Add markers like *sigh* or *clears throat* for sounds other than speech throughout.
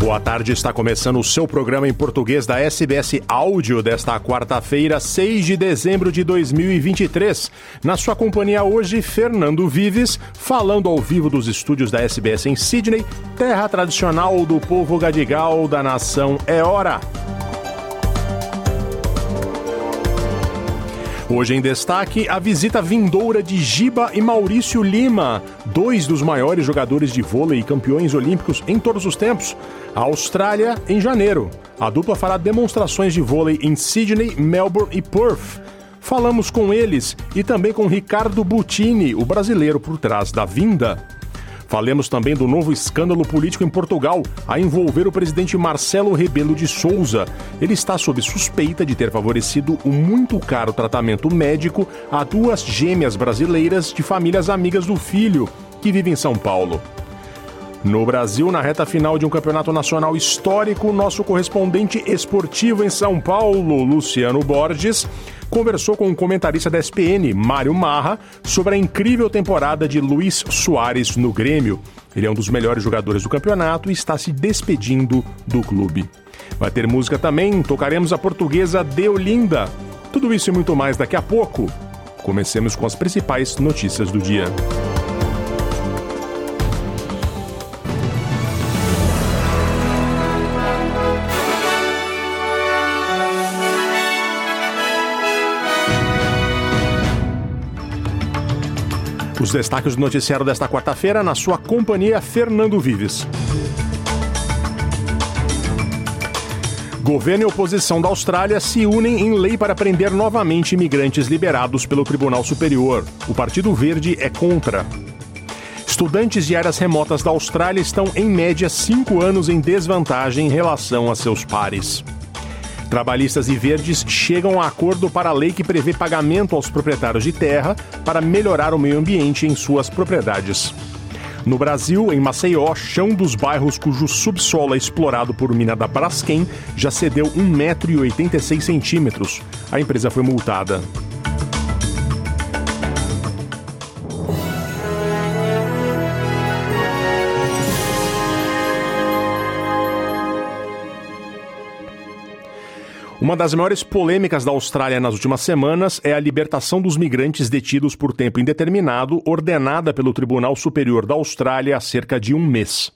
Boa tarde, está começando o seu programa em português da SBS Áudio desta quarta-feira, 6 de dezembro de 2023. Na sua companhia hoje, Fernando Vives, falando ao vivo dos estúdios da SBS em Sydney, terra tradicional do povo gadigal da nação É Hora. Hoje em destaque, a visita vindoura de Giba e Maurício Lima, dois dos maiores jogadores de vôlei e campeões olímpicos em todos os tempos. A Austrália, em janeiro. A dupla fará demonstrações de vôlei em Sydney, Melbourne e Perth. Falamos com eles e também com Ricardo Butini, o brasileiro por trás da vinda. Falemos também do novo escândalo político em Portugal, a envolver o presidente Marcelo Rebelo de Souza. Ele está sob suspeita de ter favorecido o muito caro tratamento médico a duas gêmeas brasileiras de famílias amigas do filho, que vivem em São Paulo. No Brasil, na reta final de um campeonato nacional histórico, nosso correspondente esportivo em São Paulo, Luciano Borges, conversou com o comentarista da SPN, Mário Marra, sobre a incrível temporada de Luiz Soares no Grêmio. Ele é um dos melhores jogadores do campeonato e está se despedindo do clube. Vai ter música também, tocaremos a portuguesa Deolinda. Tudo isso e muito mais daqui a pouco. Comecemos com as principais notícias do dia. Os destaques do noticiário desta quarta-feira na sua companhia Fernando Vives. Governo e oposição da Austrália se unem em lei para prender novamente imigrantes liberados pelo Tribunal Superior. O Partido Verde é contra. Estudantes de áreas remotas da Austrália estão, em média, cinco anos em desvantagem em relação a seus pares. Trabalhistas e verdes chegam a acordo para a lei que prevê pagamento aos proprietários de terra para melhorar o meio ambiente em suas propriedades. No Brasil, em Maceió, chão dos bairros cujo subsolo é explorado por mina da Braskem já cedeu 1,86m. A empresa foi multada. Uma das maiores polêmicas da Austrália nas últimas semanas é a libertação dos migrantes detidos por tempo indeterminado, ordenada pelo Tribunal Superior da Austrália há cerca de um mês.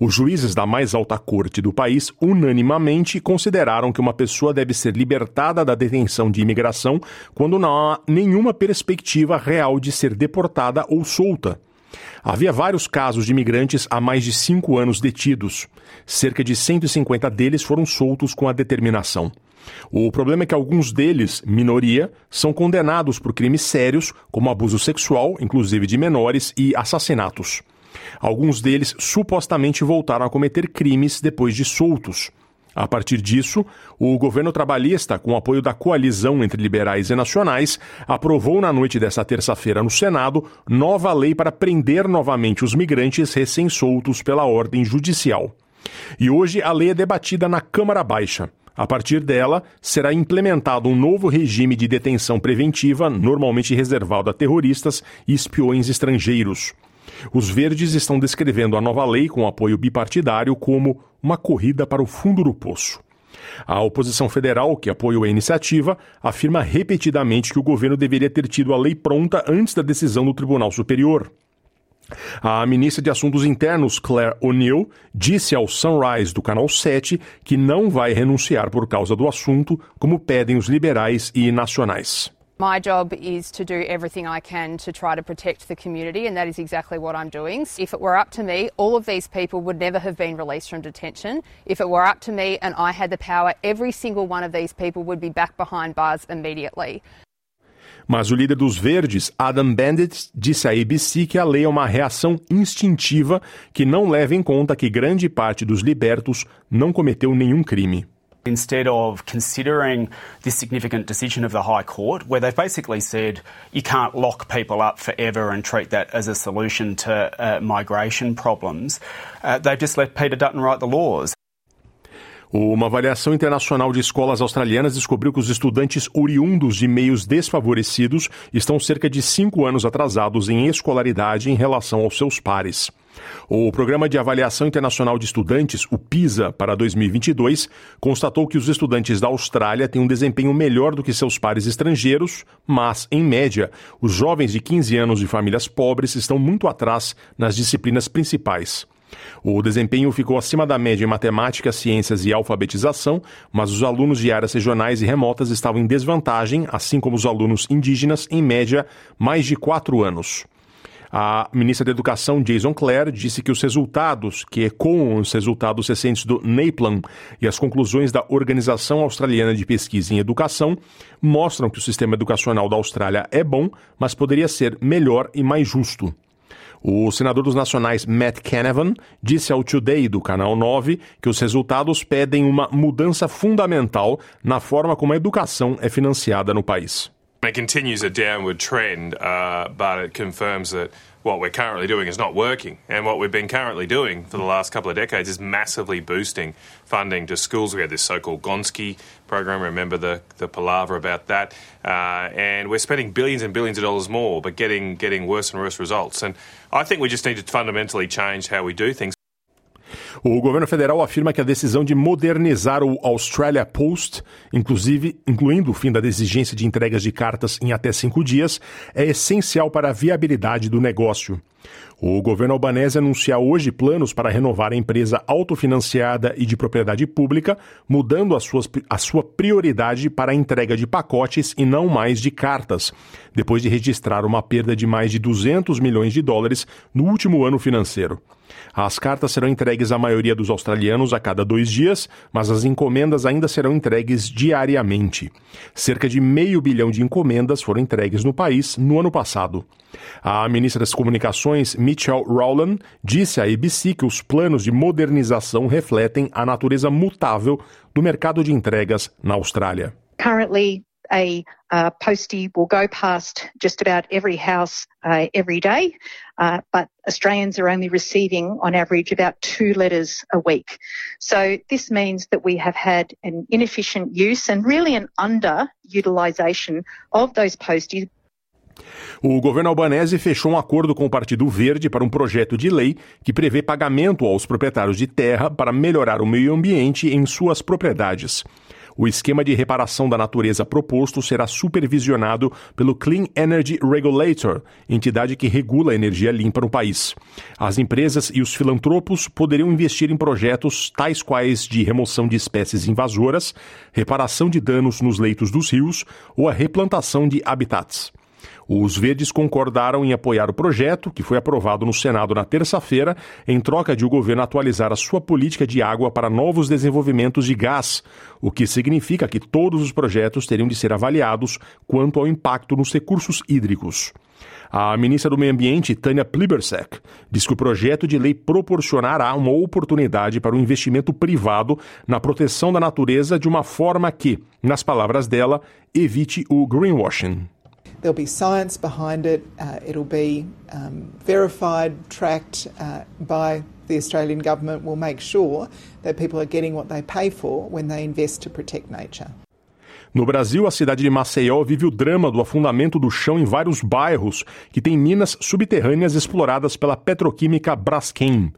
Os juízes da mais alta corte do país unanimamente consideraram que uma pessoa deve ser libertada da detenção de imigração quando não há nenhuma perspectiva real de ser deportada ou solta. Havia vários casos de imigrantes há mais de cinco anos detidos. Cerca de 150 deles foram soltos com a determinação. O problema é que alguns deles, minoria, são condenados por crimes sérios, como abuso sexual, inclusive de menores, e assassinatos. Alguns deles supostamente voltaram a cometer crimes depois de soltos. A partir disso, o governo trabalhista, com apoio da coalizão entre liberais e nacionais, aprovou na noite desta terça-feira no Senado nova lei para prender novamente os migrantes recém-soltos pela ordem judicial. E hoje a lei é debatida na Câmara Baixa. A partir dela, será implementado um novo regime de detenção preventiva, normalmente reservado a terroristas e espiões estrangeiros. Os verdes estão descrevendo a nova lei com apoio bipartidário como uma corrida para o fundo do poço. A oposição federal, que apoiou a iniciativa, afirma repetidamente que o governo deveria ter tido a lei pronta antes da decisão do Tribunal Superior. A ministra de Assuntos Internos, Claire O'Neill, disse ao Sunrise do Canal 7 que não vai renunciar por causa do assunto, como pedem os liberais e nacionais. My job is to do everything I can to try to protect the community, and that is exactly what I'm doing. If it were up to me, all of these people would never have been released from detention. If it were up to me and I had the power, every single one of these people would be back behind bars immediately. Mas o líder dos Verdes, Adam Bandit, disse à ABC que a lei é uma reação instintiva que não leva em conta que grande parte dos libertos não cometeu nenhum crime. Instead of considering this significant decision of the High Court, where they've basically said you can't lock people up forever and treat that as a solution to uh, migration problems, uh, they've just let Peter Dutton write the laws. Uma avaliação internacional de escolas australianas descobriu que os estudantes oriundos de meios desfavorecidos estão cerca de cinco anos atrasados em escolaridade em relação aos seus pares. O Programa de Avaliação Internacional de Estudantes, o PISA, para 2022, constatou que os estudantes da Austrália têm um desempenho melhor do que seus pares estrangeiros, mas, em média, os jovens de 15 anos de famílias pobres estão muito atrás nas disciplinas principais. O desempenho ficou acima da média em matemática, ciências e alfabetização, mas os alunos de áreas regionais e remotas estavam em desvantagem, assim como os alunos indígenas, em média, mais de quatro anos. A ministra da Educação, Jason Clare, disse que os resultados, que ecoam os resultados recentes do NAPLAN e as conclusões da Organização Australiana de Pesquisa em Educação, mostram que o sistema educacional da Austrália é bom, mas poderia ser melhor e mais justo. O senador dos nacionais Matt Canavan disse ao Today do Canal 9 que os resultados pedem uma mudança fundamental na forma como a educação é financiada no país. It continues a downward trend, uh, but it confirms that what we're currently doing is not working. And what we've been currently doing for the last couple of decades is massively boosting funding to schools. We had this so called Gonski program, remember the, the palaver about that. Uh, and we're spending billions and billions of dollars more, but getting, getting worse and worse results. And I think we just need to fundamentally change how we do things. O governo federal afirma que a decisão de modernizar o Australia Post, inclusive incluindo o fim da exigência de entregas de cartas em até cinco dias, é essencial para a viabilidade do negócio. O governo albanese anuncia hoje planos para renovar a empresa autofinanciada e de propriedade pública, mudando a, suas, a sua prioridade para a entrega de pacotes e não mais de cartas, depois de registrar uma perda de mais de 200 milhões de dólares no último ano financeiro. As cartas serão entregues à maioria dos australianos a cada dois dias, mas as encomendas ainda serão entregues diariamente. Cerca de meio bilhão de encomendas foram entregues no país no ano passado. A ministra das Comunicações, Michelle Rowland, disse à ABC que os planos de modernização refletem a natureza mutável do mercado de entregas na Austrália. Currently, a uh, postie will go past just about every house uh, every day, uh, but Australians are only receiving, on average, about two letters a week. So this means that we have had an inefficient use and really an underutilisation of those posties. O governo albanese fechou um acordo com o Partido Verde para um projeto de lei que prevê pagamento aos proprietários de terra para melhorar o meio ambiente em suas propriedades. O esquema de reparação da natureza proposto será supervisionado pelo Clean Energy Regulator, entidade que regula a energia limpa no país. As empresas e os filantropos poderiam investir em projetos tais quais de remoção de espécies invasoras, reparação de danos nos leitos dos rios ou a replantação de habitats. Os verdes concordaram em apoiar o projeto, que foi aprovado no Senado na terça-feira, em troca de o governo atualizar a sua política de água para novos desenvolvimentos de gás, o que significa que todos os projetos teriam de ser avaliados quanto ao impacto nos recursos hídricos. A ministra do Meio Ambiente, Tânia Plibersek, diz que o projeto de lei proporcionará uma oportunidade para o investimento privado na proteção da natureza de uma forma que, nas palavras dela, evite o greenwashing. There'll be science behind it. Uh, it'll be um, verified, tracked uh, by the Australian government. Will make sure that people are getting what they pay for when they invest to protect nature. No Brasil, a cidade de Maceió vive o drama do afundamento do chão em vários bairros que têm minas subterrâneas exploradas pela petroquímica Braskem.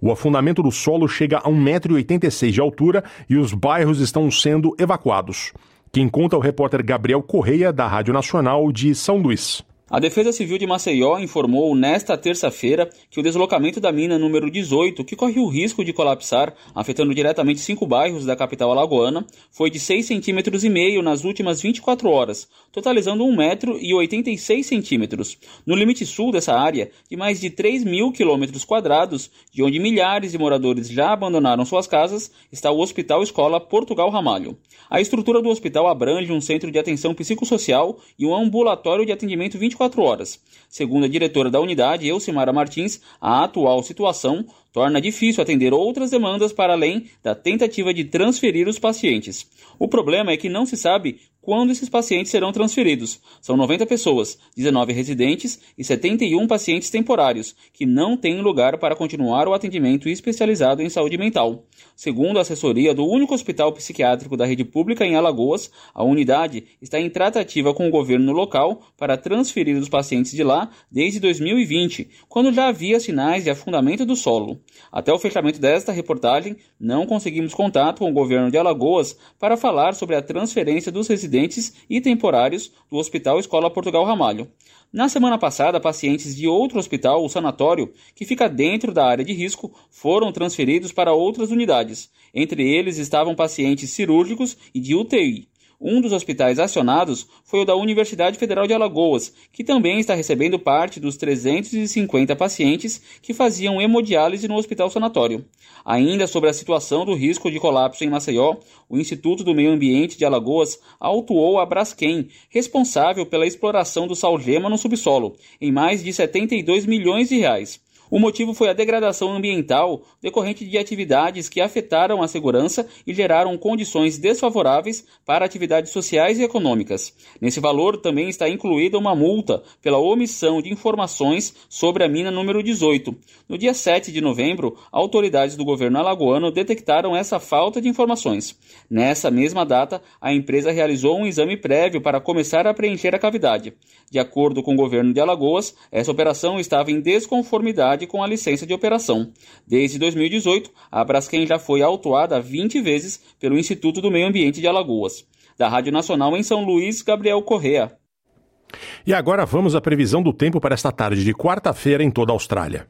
O afundamento do solo chega a 1,86m de altura e os bairros estão sendo evacuados. Quem conta é o repórter Gabriel Correia, da Rádio Nacional de São Luís. A Defesa Civil de Maceió informou nesta terça-feira que o deslocamento da mina número 18, que corre o risco de colapsar, afetando diretamente cinco bairros da capital alagoana, foi de 6,5 centímetros nas últimas 24 horas, totalizando 1 metro e 86 centímetros. No limite sul dessa área, de mais de 3 mil quilômetros quadrados, de onde milhares de moradores já abandonaram suas casas, está o Hospital Escola Portugal Ramalho. A estrutura do hospital abrange um centro de atenção psicossocial e um ambulatório de atendimento 24 24 horas. Segundo a diretora da unidade, Elcimara Martins, a atual situação torna difícil atender outras demandas para além da tentativa de transferir os pacientes. O problema é que não se sabe quando esses pacientes serão transferidos. São 90 pessoas, 19 residentes e 71 pacientes temporários, que não têm lugar para continuar o atendimento especializado em saúde mental. Segundo a assessoria do único hospital psiquiátrico da rede pública em Alagoas, a unidade está em tratativa com o governo local para transferir os pacientes de lá desde 2020, quando já havia sinais de afundamento do solo. Até o fechamento desta reportagem, não conseguimos contato com o governo de Alagoas para falar sobre a transferência dos residentes e temporários do Hospital Escola Portugal Ramalho. Na semana passada, pacientes de outro hospital, o sanatório, que fica dentro da área de risco, foram transferidos para outras unidades. Entre eles estavam pacientes cirúrgicos e de UTI. Um dos hospitais acionados foi o da Universidade Federal de Alagoas, que também está recebendo parte dos 350 pacientes que faziam hemodiálise no hospital sanatório. Ainda sobre a situação do risco de colapso em Maceió, o Instituto do Meio Ambiente de Alagoas autuou a Braskem, responsável pela exploração do salgema no subsolo, em mais de 72 milhões de reais. O motivo foi a degradação ambiental decorrente de atividades que afetaram a segurança e geraram condições desfavoráveis para atividades sociais e econômicas. Nesse valor também está incluída uma multa pela omissão de informações sobre a mina número 18. No dia 7 de novembro, autoridades do governo alagoano detectaram essa falta de informações. Nessa mesma data, a empresa realizou um exame prévio para começar a preencher a cavidade. De acordo com o governo de Alagoas, essa operação estava em desconformidade conformidade com a licença de operação. Desde 2018, a Braskem já foi autuada 20 vezes pelo Instituto do Meio Ambiente de Alagoas. Da Rádio Nacional em São Luís, Gabriel Correa. E agora vamos à previsão do tempo para esta tarde de quarta-feira em toda a Austrália.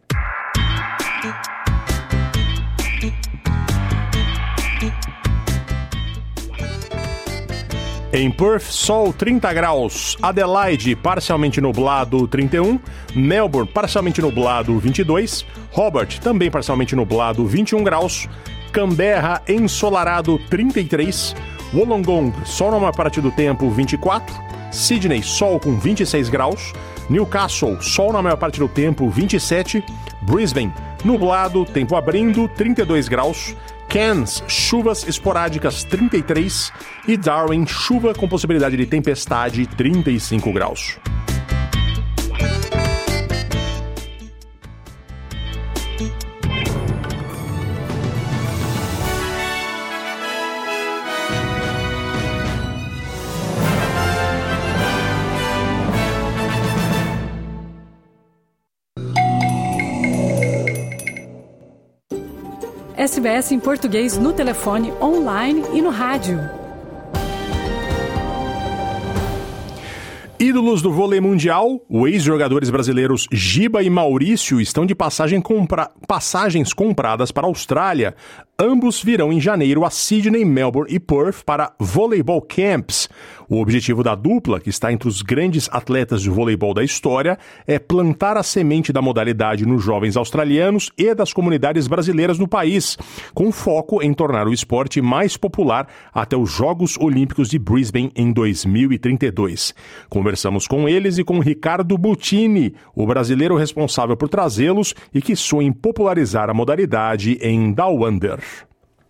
Em Perth, sol 30 graus. Adelaide, parcialmente nublado 31. Melbourne, parcialmente nublado 22. Hobart, também parcialmente nublado 21 graus. Canberra, ensolarado 33. Wollongong, sol na maior parte do tempo 24. Sydney, sol com 26 graus. Newcastle, sol na maior parte do tempo 27. Brisbane, nublado, tempo abrindo 32 graus. Cairns, chuvas esporádicas 33 e Darwin, chuva com possibilidade de tempestade 35 graus. SBS em português no telefone, online e no rádio. Ídolos do vôlei mundial, os ex-jogadores brasileiros Giba e Maurício estão de passagem compra... passagens compradas para a Austrália. Ambos virão em janeiro a Sydney, Melbourne e Perth para voleibol camps. O objetivo da dupla, que está entre os grandes atletas de voleibol da história, é plantar a semente da modalidade nos jovens australianos e das comunidades brasileiras no país, com foco em tornar o esporte mais popular até os Jogos Olímpicos de Brisbane em 2032. Conversamos com eles e com Ricardo Butini, o brasileiro responsável por trazê-los e que sonha em popularizar a modalidade em Down Under.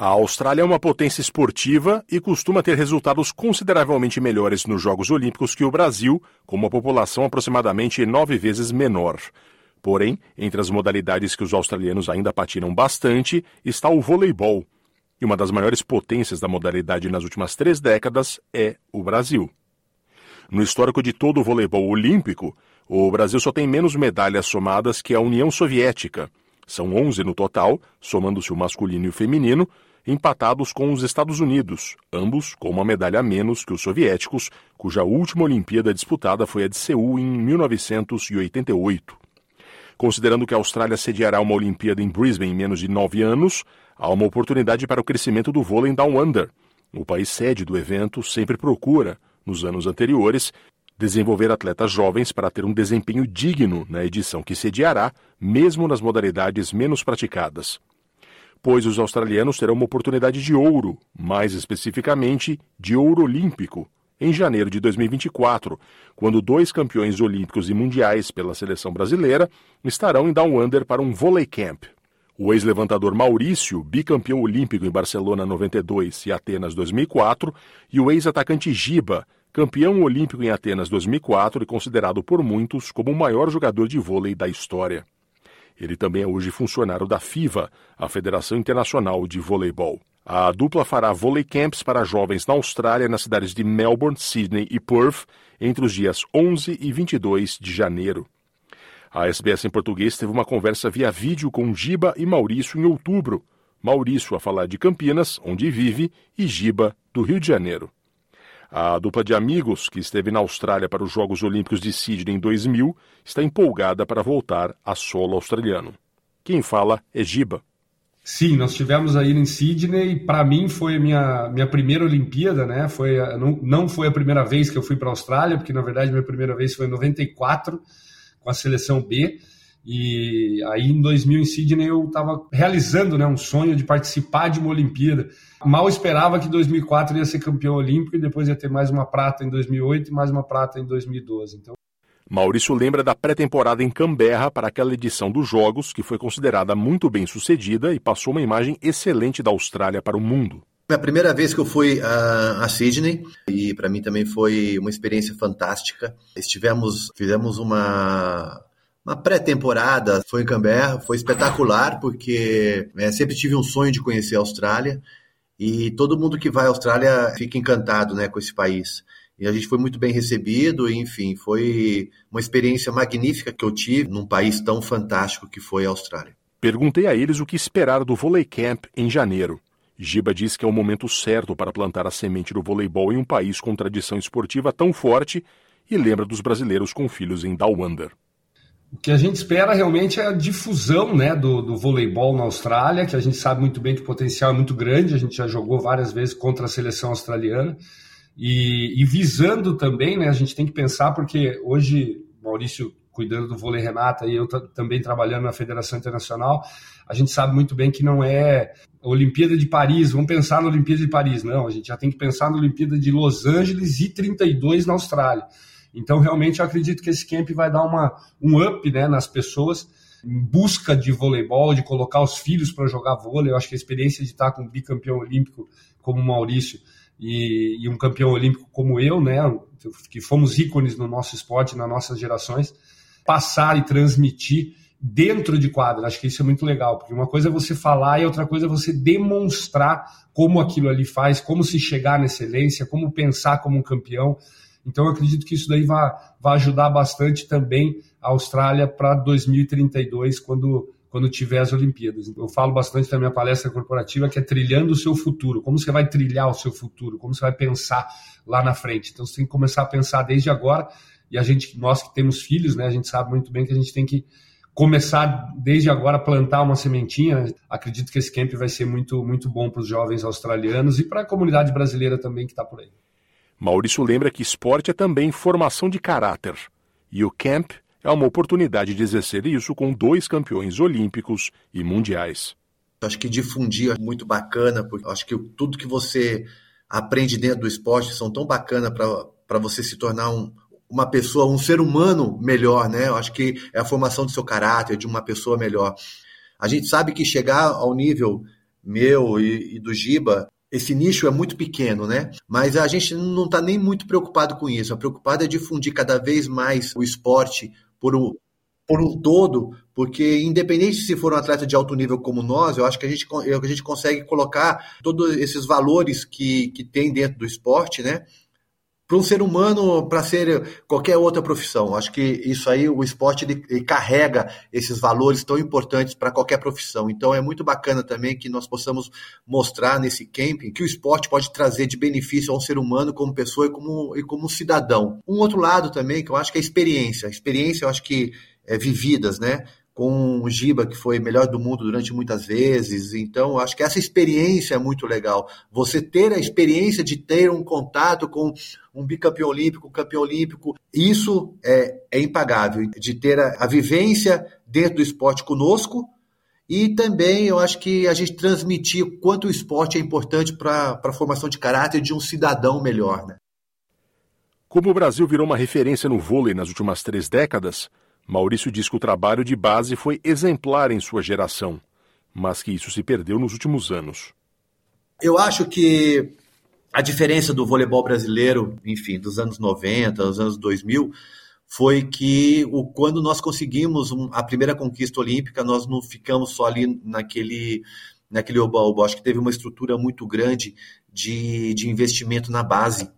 A Austrália é uma potência esportiva e costuma ter resultados consideravelmente melhores nos Jogos Olímpicos que o Brasil, com uma população aproximadamente nove vezes menor. Porém, entre as modalidades que os australianos ainda patinam bastante está o voleibol. E uma das maiores potências da modalidade nas últimas três décadas é o Brasil. No histórico de todo o voleibol olímpico, o Brasil só tem menos medalhas somadas que a União Soviética. São 11 no total, somando-se o masculino e o feminino, empatados com os Estados Unidos, ambos com uma medalha a menos que os soviéticos, cuja última Olimpíada disputada foi a de Seul em 1988. Considerando que a Austrália sediará uma Olimpíada em Brisbane em menos de nove anos, há uma oportunidade para o crescimento do vôlei Down Under. O país sede do evento sempre procura, nos anos anteriores, desenvolver atletas jovens para ter um desempenho digno na edição que sediará, mesmo nas modalidades menos praticadas pois os australianos terão uma oportunidade de ouro, mais especificamente de ouro olímpico, em janeiro de 2024, quando dois campeões olímpicos e mundiais pela seleção brasileira estarão em Down Under para um Volley Camp. O ex-levantador Maurício, bicampeão olímpico em Barcelona 92 e Atenas 2004, e o ex-atacante Giba, campeão olímpico em Atenas 2004 e considerado por muitos como o maior jogador de vôlei da história. Ele também é hoje funcionário da FIVA, a Federação Internacional de Voleibol. A dupla fará vôlei camps para jovens na Austrália, nas cidades de Melbourne, Sydney e Perth, entre os dias 11 e 22 de janeiro. A SBS em português teve uma conversa via vídeo com Giba e Maurício em outubro. Maurício a falar de Campinas, onde vive, e Giba, do Rio de Janeiro. A dupla de amigos, que esteve na Austrália para os Jogos Olímpicos de Sydney em 2000, está empolgada para voltar a solo australiano. Quem fala é Giba. Sim, nós tivemos aí em Sydney. Para mim foi a minha, minha primeira Olimpíada, né? Foi a, não, não foi a primeira vez que eu fui para a Austrália, porque na verdade minha primeira vez foi em 94 com a seleção B. E aí em 2000 em Sydney eu estava realizando né, um sonho de participar de uma Olimpíada. Mal esperava que 2004 ia ser campeão olímpico e depois ia ter mais uma prata em 2008 e mais uma prata em 2012. Então Maurício lembra da pré-temporada em Canberra para aquela edição dos Jogos, que foi considerada muito bem sucedida e passou uma imagem excelente da Austrália para o mundo. É a primeira vez que eu fui a, a Sydney e para mim também foi uma experiência fantástica. Estivemos, fizemos uma uma pré-temporada, foi em Canberra, foi espetacular porque é, sempre tive um sonho de conhecer a Austrália e todo mundo que vai à Austrália fica encantado, né, com esse país. E a gente foi muito bem recebido, enfim, foi uma experiência magnífica que eu tive num país tão fantástico que foi a Austrália. Perguntei a eles o que esperar do Volley Camp em janeiro. Giba diz que é o momento certo para plantar a semente do voleibol em um país com tradição esportiva tão forte e lembra dos brasileiros com filhos em Down Under. O que a gente espera realmente é a difusão né, do, do voleibol na Austrália, que a gente sabe muito bem que o potencial é muito grande, a gente já jogou várias vezes contra a seleção australiana. E, e visando também, né, a gente tem que pensar, porque hoje, Maurício cuidando do vôlei Renata e eu também trabalhando na Federação Internacional, a gente sabe muito bem que não é Olimpíada de Paris, vamos pensar na Olimpíada de Paris, não, a gente já tem que pensar na Olimpíada de Los Angeles e 32 na Austrália. Então, realmente, eu acredito que esse camp vai dar uma, um up né, nas pessoas em busca de voleibol, de colocar os filhos para jogar vôlei. Eu acho que a experiência de estar com um bicampeão olímpico como o Maurício e, e, um campeão olímpico como eu, né, que fomos ícones no nosso esporte, nas nossas gerações, passar e transmitir dentro de quadra. Acho que isso é muito legal, porque uma coisa é você falar e outra coisa é você demonstrar como aquilo ali faz, como se chegar na excelência, como pensar como um campeão. Então, eu acredito que isso daí vai, vai ajudar bastante também a Austrália para 2032, quando, quando tiver as Olimpíadas. Eu falo bastante na minha palestra corporativa que é trilhando o seu futuro. Como você vai trilhar o seu futuro? Como você vai pensar lá na frente? Então, você tem que começar a pensar desde agora. E a gente, nós que temos filhos, né, a gente sabe muito bem que a gente tem que começar desde agora a plantar uma sementinha. Acredito que esse camp vai ser muito, muito bom para os jovens australianos e para a comunidade brasileira também que está por aí. Maurício lembra que esporte é também formação de caráter. E o camp é uma oportunidade de exercer isso com dois campeões olímpicos e mundiais. Acho que difundir é muito bacana, porque acho que tudo que você aprende dentro do esporte são tão bacana para você se tornar um, uma pessoa, um ser humano melhor, né? Acho que é a formação do seu caráter, de uma pessoa melhor. A gente sabe que chegar ao nível meu e, e do Giba esse nicho é muito pequeno, né? Mas a gente não está nem muito preocupado com isso. A preocupado é difundir cada vez mais o esporte por um, por um todo, porque independente se for um atleta de alto nível como nós, eu acho que a gente, a gente consegue colocar todos esses valores que, que tem dentro do esporte, né? Para um ser humano, para ser qualquer outra profissão. Acho que isso aí, o esporte, ele, ele carrega esses valores tão importantes para qualquer profissão. Então é muito bacana também que nós possamos mostrar nesse camping que o esporte pode trazer de benefício ao ser humano como pessoa e como, e como cidadão. Um outro lado também, que eu acho que é a experiência. A experiência, eu acho que é vividas, né? Com o Giba, que foi melhor do mundo durante muitas vezes. Então, acho que essa experiência é muito legal. Você ter a experiência de ter um contato com um bicampeão olímpico, um campeão olímpico, isso é, é impagável. De ter a, a vivência dentro do esporte conosco e também eu acho que a gente transmitir quanto o esporte é importante para a formação de caráter de um cidadão melhor. Né? Como o Brasil virou uma referência no vôlei nas últimas três décadas, Maurício diz que o trabalho de base foi exemplar em sua geração. mas que isso se perdeu nos últimos anos. Eu acho que a diferença do voleibol brasileiro, enfim, dos anos 90, dos anos 2000, foi que o, quando nós conseguimos um, a primeira conquista olímpica, nós não ficamos só ali naquele naquele oba-oba. Acho que teve uma estrutura muito grande de, de investimento na base.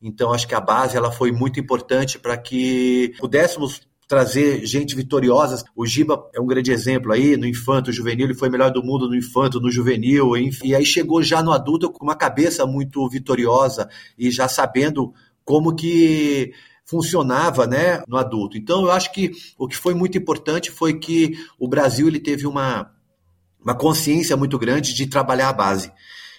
Então, acho que a base ela foi muito importante para que pudéssemos trazer gente vitoriosa. O Giba é um grande exemplo aí, no infanto, juvenil, ele foi melhor do mundo no infanto, no juvenil, enfim. E aí chegou já no adulto com uma cabeça muito vitoriosa e já sabendo como que funcionava né, no adulto. Então, eu acho que o que foi muito importante foi que o Brasil ele teve uma, uma consciência muito grande de trabalhar a base.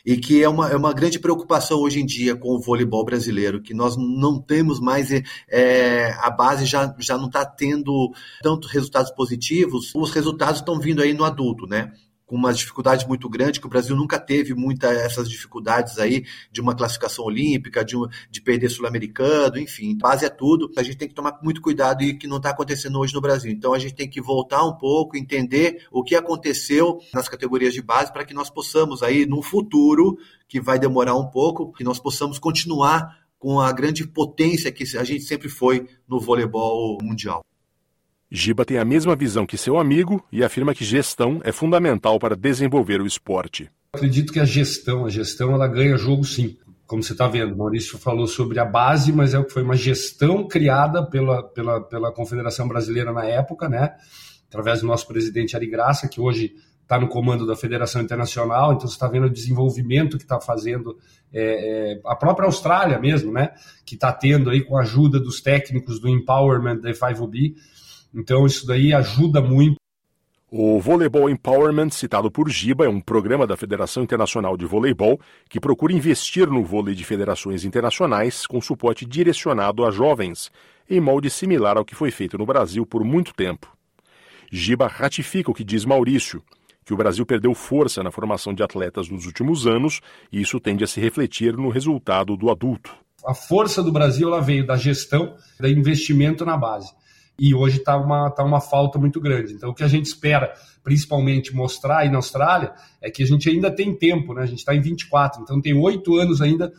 E que é uma, é uma grande preocupação hoje em dia com o voleibol brasileiro, que nós não temos mais, é, a base já, já não está tendo tanto resultados positivos, os resultados estão vindo aí no adulto, né? Com uma dificuldade muito grande, que o Brasil nunca teve muitas essas dificuldades aí de uma classificação olímpica, de, um, de perder sul-americano, enfim, base é tudo. A gente tem que tomar muito cuidado e que não está acontecendo hoje no Brasil. Então a gente tem que voltar um pouco, entender o que aconteceu nas categorias de base para que nós possamos aí, no futuro, que vai demorar um pouco, que nós possamos continuar com a grande potência que a gente sempre foi no voleibol mundial. Giba tem a mesma visão que seu amigo e afirma que gestão é fundamental para desenvolver o esporte. Acredito que a gestão, a gestão ela ganha jogo sim. Como você está vendo, Maurício falou sobre a base, mas é foi uma gestão criada pela, pela, pela Confederação Brasileira na época, né? Através do nosso presidente Ari Graça, que hoje está no comando da Federação Internacional, então você está vendo o desenvolvimento que está fazendo é, é, a própria Austrália mesmo, né? Que está tendo aí com a ajuda dos técnicos do Empowerment da F5B então isso daí ajuda muito. O Voleibol Empowerment, citado por Giba, é um programa da Federação Internacional de Voleibol que procura investir no vôlei de federações internacionais com suporte direcionado a jovens, em molde similar ao que foi feito no Brasil por muito tempo. Giba ratifica o que diz Maurício, que o Brasil perdeu força na formação de atletas nos últimos anos e isso tende a se refletir no resultado do adulto. A força do Brasil ela veio da gestão, do investimento na base e hoje está uma, tá uma falta muito grande. Então, o que a gente espera, principalmente, mostrar aí na Austrália, é que a gente ainda tem tempo, né? A gente está em 24, então tem oito anos ainda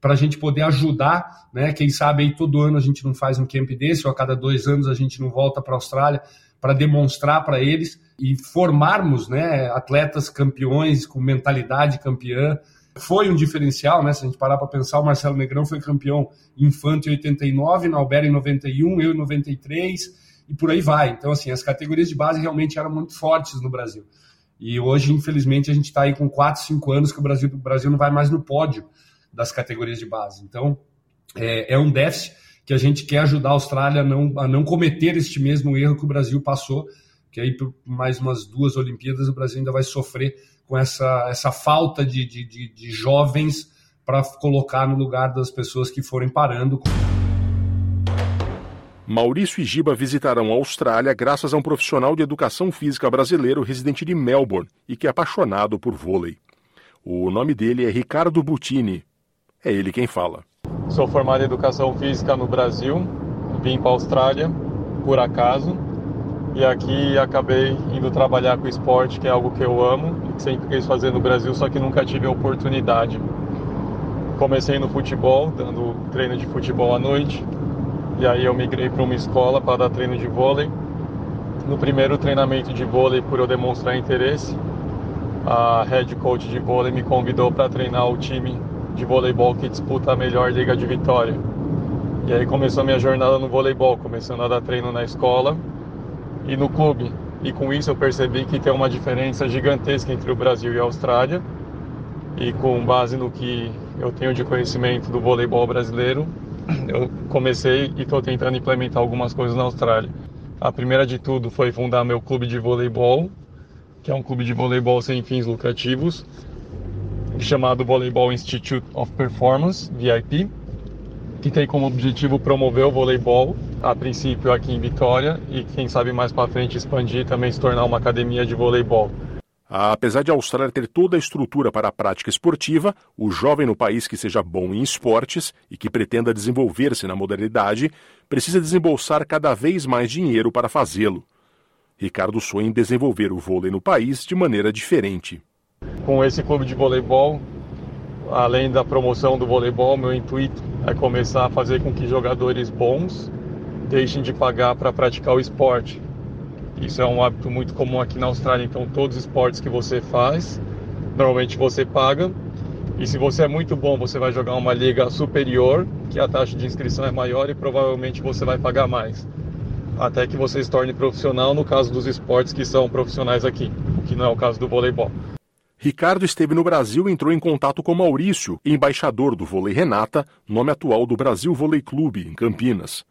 para a gente poder ajudar, né? Quem sabe aí todo ano a gente não faz um camp desse, ou a cada dois anos a gente não volta para a Austrália para demonstrar para eles e formarmos, né, atletas campeões com mentalidade campeã, foi um diferencial, né? Se a gente parar para pensar, o Marcelo Negrão foi campeão infanto em 89, na Albera em 91, eu em 93 e por aí vai. Então, assim, as categorias de base realmente eram muito fortes no Brasil. E hoje, infelizmente, a gente está aí com 4, 5 anos que o Brasil, o Brasil não vai mais no pódio das categorias de base. Então, é, é um déficit que a gente quer ajudar a Austrália a não, a não cometer este mesmo erro que o Brasil passou, que aí por mais umas duas Olimpíadas o Brasil ainda vai sofrer com essa, essa falta de, de, de, de jovens para colocar no lugar das pessoas que forem parando. Maurício e Giba visitarão a Austrália graças a um profissional de educação física brasileiro residente de Melbourne e que é apaixonado por vôlei. O nome dele é Ricardo Butini. É ele quem fala. Sou formado em educação física no Brasil, vim para a Austrália por acaso e aqui acabei indo trabalhar com esporte, que é algo que eu amo e que sempre quis fazer no Brasil, só que nunca tive a oportunidade. Comecei no futebol, dando treino de futebol à noite, e aí eu migrei para uma escola para dar treino de vôlei. No primeiro treinamento de vôlei, por eu demonstrar interesse, a head coach de vôlei me convidou para treinar o time de voleibol que disputa a melhor liga de Vitória. E aí começou a minha jornada no voleibol, começando a dar treino na escola e no clube. E com isso eu percebi que tem uma diferença gigantesca entre o Brasil e a Austrália. E com base no que eu tenho de conhecimento do voleibol brasileiro, *clears throat* eu comecei e estou tentando implementar algumas coisas na Austrália. A primeira de tudo foi fundar meu clube de voleibol, que é um clube de voleibol sem fins lucrativos, chamado Volleyball Institute of Performance, VIP, que tem como objetivo promover o voleibol a princípio aqui em Vitória e quem sabe mais para frente expandir também se tornar uma academia de voleibol. Apesar de a Austrália ter toda a estrutura para a prática esportiva, o jovem no país que seja bom em esportes e que pretenda desenvolver-se na modalidade precisa desembolsar cada vez mais dinheiro para fazê-lo. Ricardo sonha em desenvolver o vôlei no país de maneira diferente. Com esse clube de voleibol, além da promoção do voleibol, meu intuito é começar a fazer com que jogadores bons deixem de pagar para praticar o esporte. Isso é um hábito muito comum aqui na Austrália, então todos os esportes que você faz, normalmente você paga. E se você é muito bom, você vai jogar uma liga superior, que a taxa de inscrição é maior e provavelmente você vai pagar mais. Até que você se torne profissional no caso dos esportes que são profissionais aqui, que não é o caso do voleibol. Ricardo esteve no Brasil e entrou em contato com Maurício, embaixador do Vôlei Renata, nome atual do Brasil Vôlei Clube, em Campinas.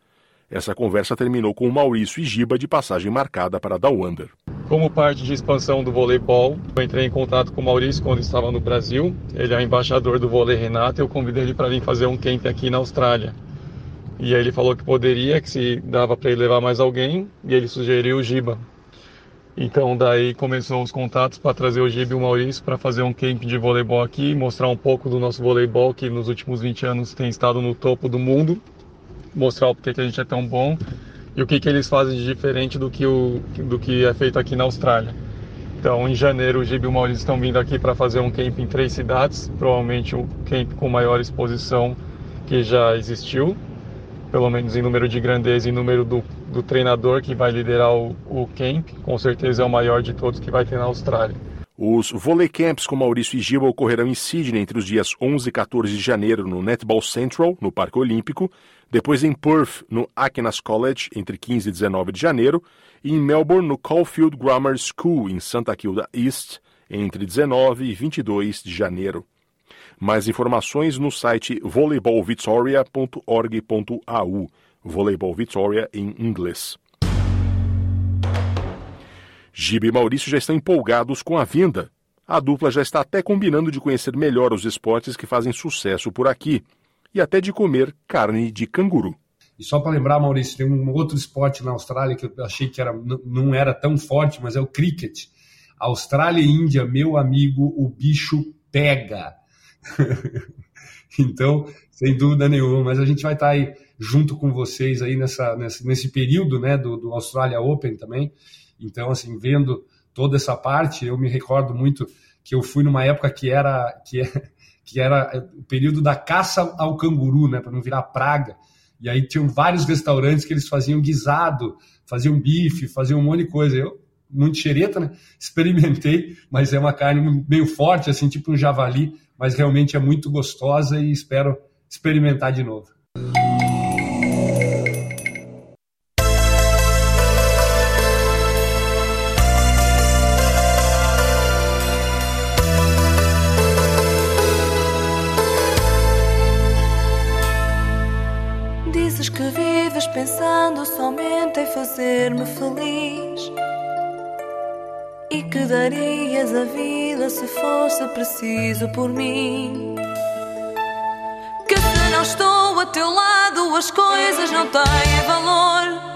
Essa conversa terminou com Maurício e Giba de passagem marcada para Down Under. Como parte de expansão do voleibol, eu entrei em contato com o Maurício quando estava no Brasil. Ele é embaixador do Vôlei Renata e eu convidei ele para vir fazer um camp aqui na Austrália. E aí ele falou que poderia, que se dava para ele levar mais alguém, e ele sugeriu o Giba, então daí começou os contatos para trazer o Gibi e o Maurício para fazer um camp de voleibol aqui, mostrar um pouco do nosso voleibol que nos últimos 20 anos tem estado no topo do mundo, mostrar o porquê que a gente é tão bom e o que, que eles fazem de diferente do que, o, do que é feito aqui na Austrália. Então em janeiro o Gibi e o Maurício estão vindo aqui para fazer um camp em três cidades, provavelmente o camp com maior exposição que já existiu, pelo menos em número de grandeza e número do, do treinador que vai liderar o, o camp, com certeza é o maior de todos que vai ter na Austrália. Os vôlei camps com Maurício e Giba ocorrerão em Sydney entre os dias 11 e 14 de janeiro no Netball Central, no Parque Olímpico, depois em Perth, no Aquinas College, entre 15 e 19 de janeiro, e em Melbourne, no Caulfield Grammar School, em Santa Kilda East, entre 19 e 22 de janeiro. Mais informações no site voleibolvictoria.org.au. Voleibol Victoria em inglês. Giba e Maurício já estão empolgados com a vinda. A dupla já está até combinando de conhecer melhor os esportes que fazem sucesso por aqui e até de comer carne de canguru. E só para lembrar, Maurício, tem um outro esporte na Austrália que eu achei que era, não era tão forte, mas é o cricket. Austrália e Índia, meu amigo, o bicho pega. *laughs* então, sem dúvida nenhuma, mas a gente vai estar aí junto com vocês aí nessa, nesse, nesse período né, do, do Australia Open também. Então, assim, vendo toda essa parte, eu me recordo muito que eu fui numa época que era que, é, *laughs* que era o período da caça ao canguru, né, para não virar praga. E aí tinham vários restaurantes que eles faziam guisado, faziam bife, faziam um monte de coisa. Eu muito xereta, né? *laughs* Experimentei, mas é uma carne meio forte, assim, tipo um javali, mas realmente é muito gostosa e espero experimentar de novo. Fazer-me feliz e que darias a vida se fosse preciso por mim. Que se não estou a teu lado, as coisas não têm valor.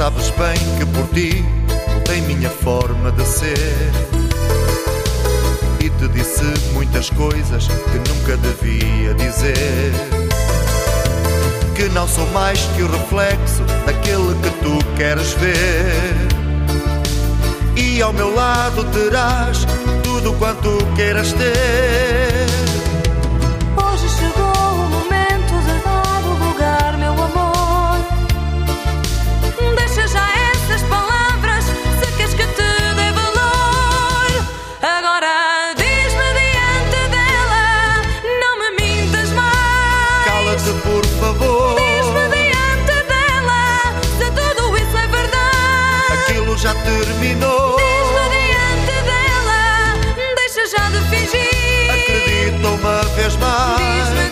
Sabes bem que por ti mudei minha forma de ser. E te disse muitas coisas que nunca devia dizer. Que não sou mais que o reflexo daquele que tu queres ver. E ao meu lado terás tudo quanto queiras ter. Por favor. Diz-me diante dela, se tudo isso é verdade. Aquilo já terminou. Diz-me diante dela, deixa já de fingir. Acredita uma vez mais.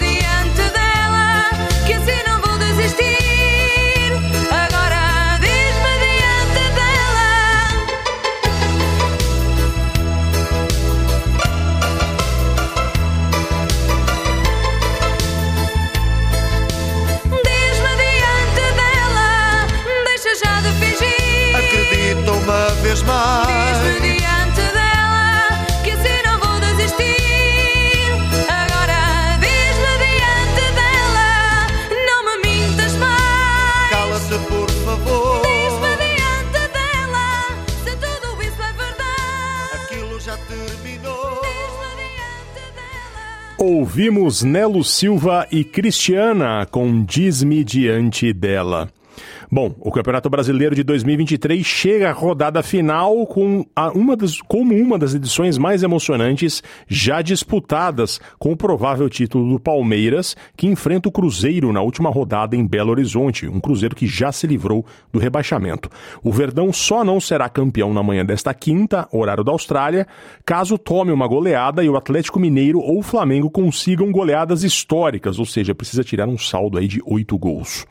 Ouvimos Nelo Silva e Cristiana com Diz-me Diante dela. Bom, o Campeonato Brasileiro de 2023 chega à rodada final com uma das, como uma das edições mais emocionantes já disputadas, com o provável título do Palmeiras, que enfrenta o Cruzeiro na última rodada em Belo Horizonte, um Cruzeiro que já se livrou do rebaixamento. O Verdão só não será campeão na manhã desta quinta, horário da Austrália, caso tome uma goleada e o Atlético Mineiro ou o Flamengo consigam goleadas históricas, ou seja, precisa tirar um saldo aí de oito gols.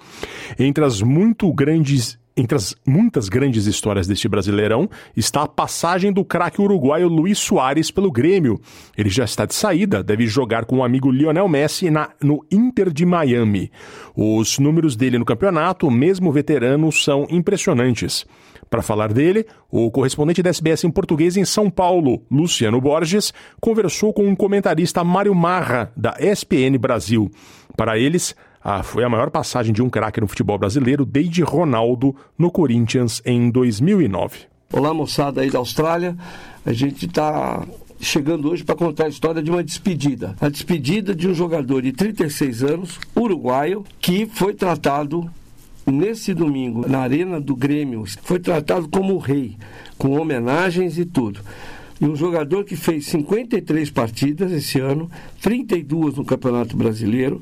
Entre as muito grandes entre as muitas grandes histórias deste Brasileirão está a passagem do craque uruguaio Luiz Soares pelo Grêmio. Ele já está de saída, deve jogar com o amigo Lionel Messi na, no Inter de Miami. Os números dele no campeonato, mesmo veterano, são impressionantes. Para falar dele, o correspondente da SBS em português em São Paulo, Luciano Borges, conversou com um comentarista Mário Marra, da ESPN Brasil. Para eles, ah, foi a maior passagem de um craque no futebol brasileiro desde Ronaldo no Corinthians em 2009. Olá, moçada aí da Austrália. A gente está chegando hoje para contar a história de uma despedida. A despedida de um jogador de 36 anos, uruguaio, que foi tratado nesse domingo na Arena do Grêmio. Foi tratado como rei, com homenagens e tudo. E um jogador que fez 53 partidas esse ano, 32 no Campeonato Brasileiro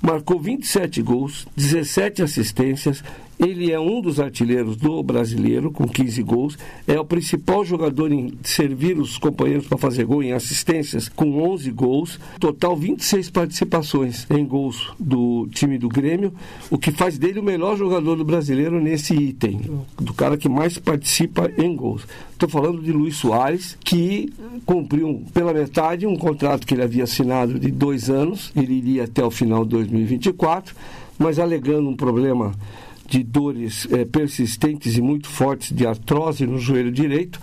marcou 27 gols, 17 assistências. Ele é um dos artilheiros do brasileiro, com 15 gols. É o principal jogador em servir os companheiros para fazer gol em assistências, com 11 gols. Total 26 participações em gols do time do Grêmio, o que faz dele o melhor jogador do brasileiro nesse item, do cara que mais participa em gols. Estou falando de Luiz Soares, que cumpriu pela metade um contrato que ele havia assinado de dois anos, ele iria até o final de 2024, mas alegando um problema de dores é, persistentes e muito fortes de artrose no joelho direito,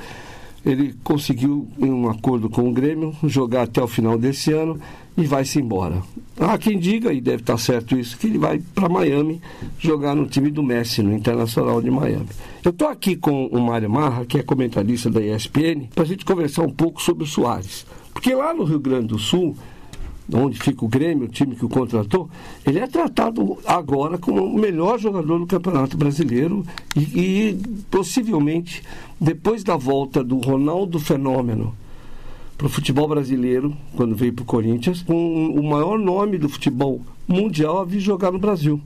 ele conseguiu, em um acordo com o Grêmio, jogar até o final desse ano e vai-se embora. Há quem diga, e deve estar certo isso, que ele vai para Miami jogar no time do Messi, no Internacional de Miami. Eu estou aqui com o Mário Marra, que é comentarista da ESPN, para a gente conversar um pouco sobre o Soares. Porque lá no Rio Grande do Sul, onde fica o Grêmio, o time que o contratou, ele é tratado agora como o melhor jogador do Campeonato Brasileiro e, e possivelmente, depois da volta do Ronaldo Fenômeno para o futebol brasileiro, quando veio para o Corinthians, um, o maior nome do futebol mundial a vir jogar no Brasil.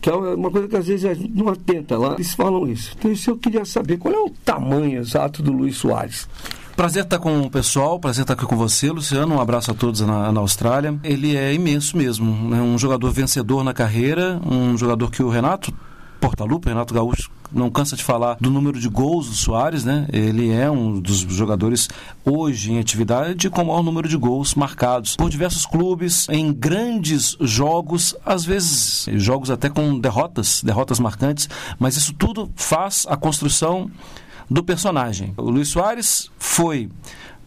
Que é uma coisa que às vezes a gente não atenta lá, eles falam isso. Então, isso eu queria saber, qual é o tamanho exato do Luiz Soares? Prazer estar com o pessoal, prazer estar aqui com você, Luciano. Um abraço a todos na, na Austrália. Ele é imenso mesmo, é um jogador vencedor na carreira, um jogador que o Renato Portaluppi, Renato Gaúcho, não cansa de falar do número de gols do Soares, né? Ele é um dos jogadores hoje em atividade com o maior número de gols marcados por diversos clubes em grandes jogos, às vezes jogos até com derrotas, derrotas marcantes, mas isso tudo faz a construção do personagem. O Luiz Soares foi,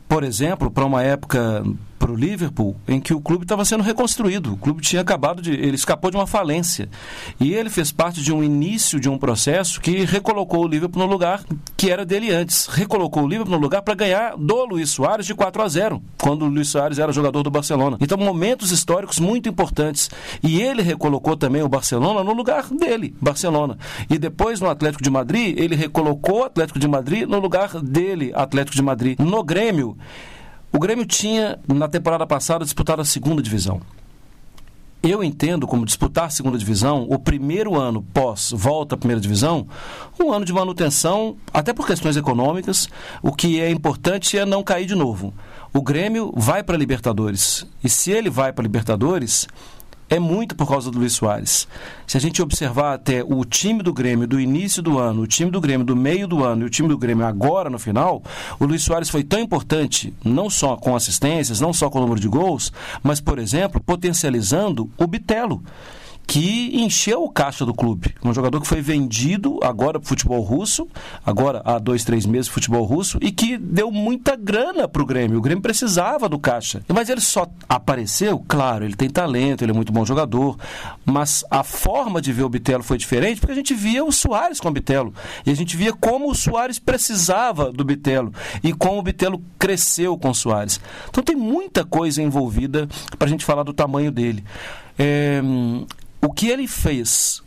por exemplo, para uma época para o Liverpool, em que o clube estava sendo reconstruído. O clube tinha acabado de. Ele escapou de uma falência. E ele fez parte de um início de um processo que recolocou o Liverpool no lugar que era dele antes. Recolocou o Liverpool no lugar para ganhar do Luiz Soares de 4 a 0, quando o Luiz Soares era jogador do Barcelona. Então, momentos históricos muito importantes. E ele recolocou também o Barcelona no lugar dele, Barcelona. E depois, no Atlético de Madrid, ele recolocou o Atlético de Madrid no lugar dele, Atlético de Madrid. No Grêmio. O Grêmio tinha, na temporada passada, disputado a segunda divisão. Eu entendo como disputar a segunda divisão, o primeiro ano pós volta à primeira divisão, um ano de manutenção, até por questões econômicas. O que é importante é não cair de novo. O Grêmio vai para a Libertadores. E se ele vai para a Libertadores, é muito por causa do Luiz Soares. Se a gente observar até o time do Grêmio do início do ano, o time do Grêmio do meio do ano e o time do Grêmio agora no final, o Luiz Soares foi tão importante, não só com assistências, não só com o número de gols, mas, por exemplo, potencializando o Bitelo que encheu o caixa do clube. Um jogador que foi vendido agora para futebol russo, agora há dois, três meses futebol russo, e que deu muita grana para o Grêmio. O Grêmio precisava do caixa. Mas ele só apareceu, claro, ele tem talento, ele é muito bom jogador, mas a forma de ver o Bitelo foi diferente porque a gente via o Soares com o Bitelo. E a gente via como o Soares precisava do Bitelo e como o Bitelo cresceu com o Soares. Então tem muita coisa envolvida para a gente falar do tamanho dele. É, o que ele fez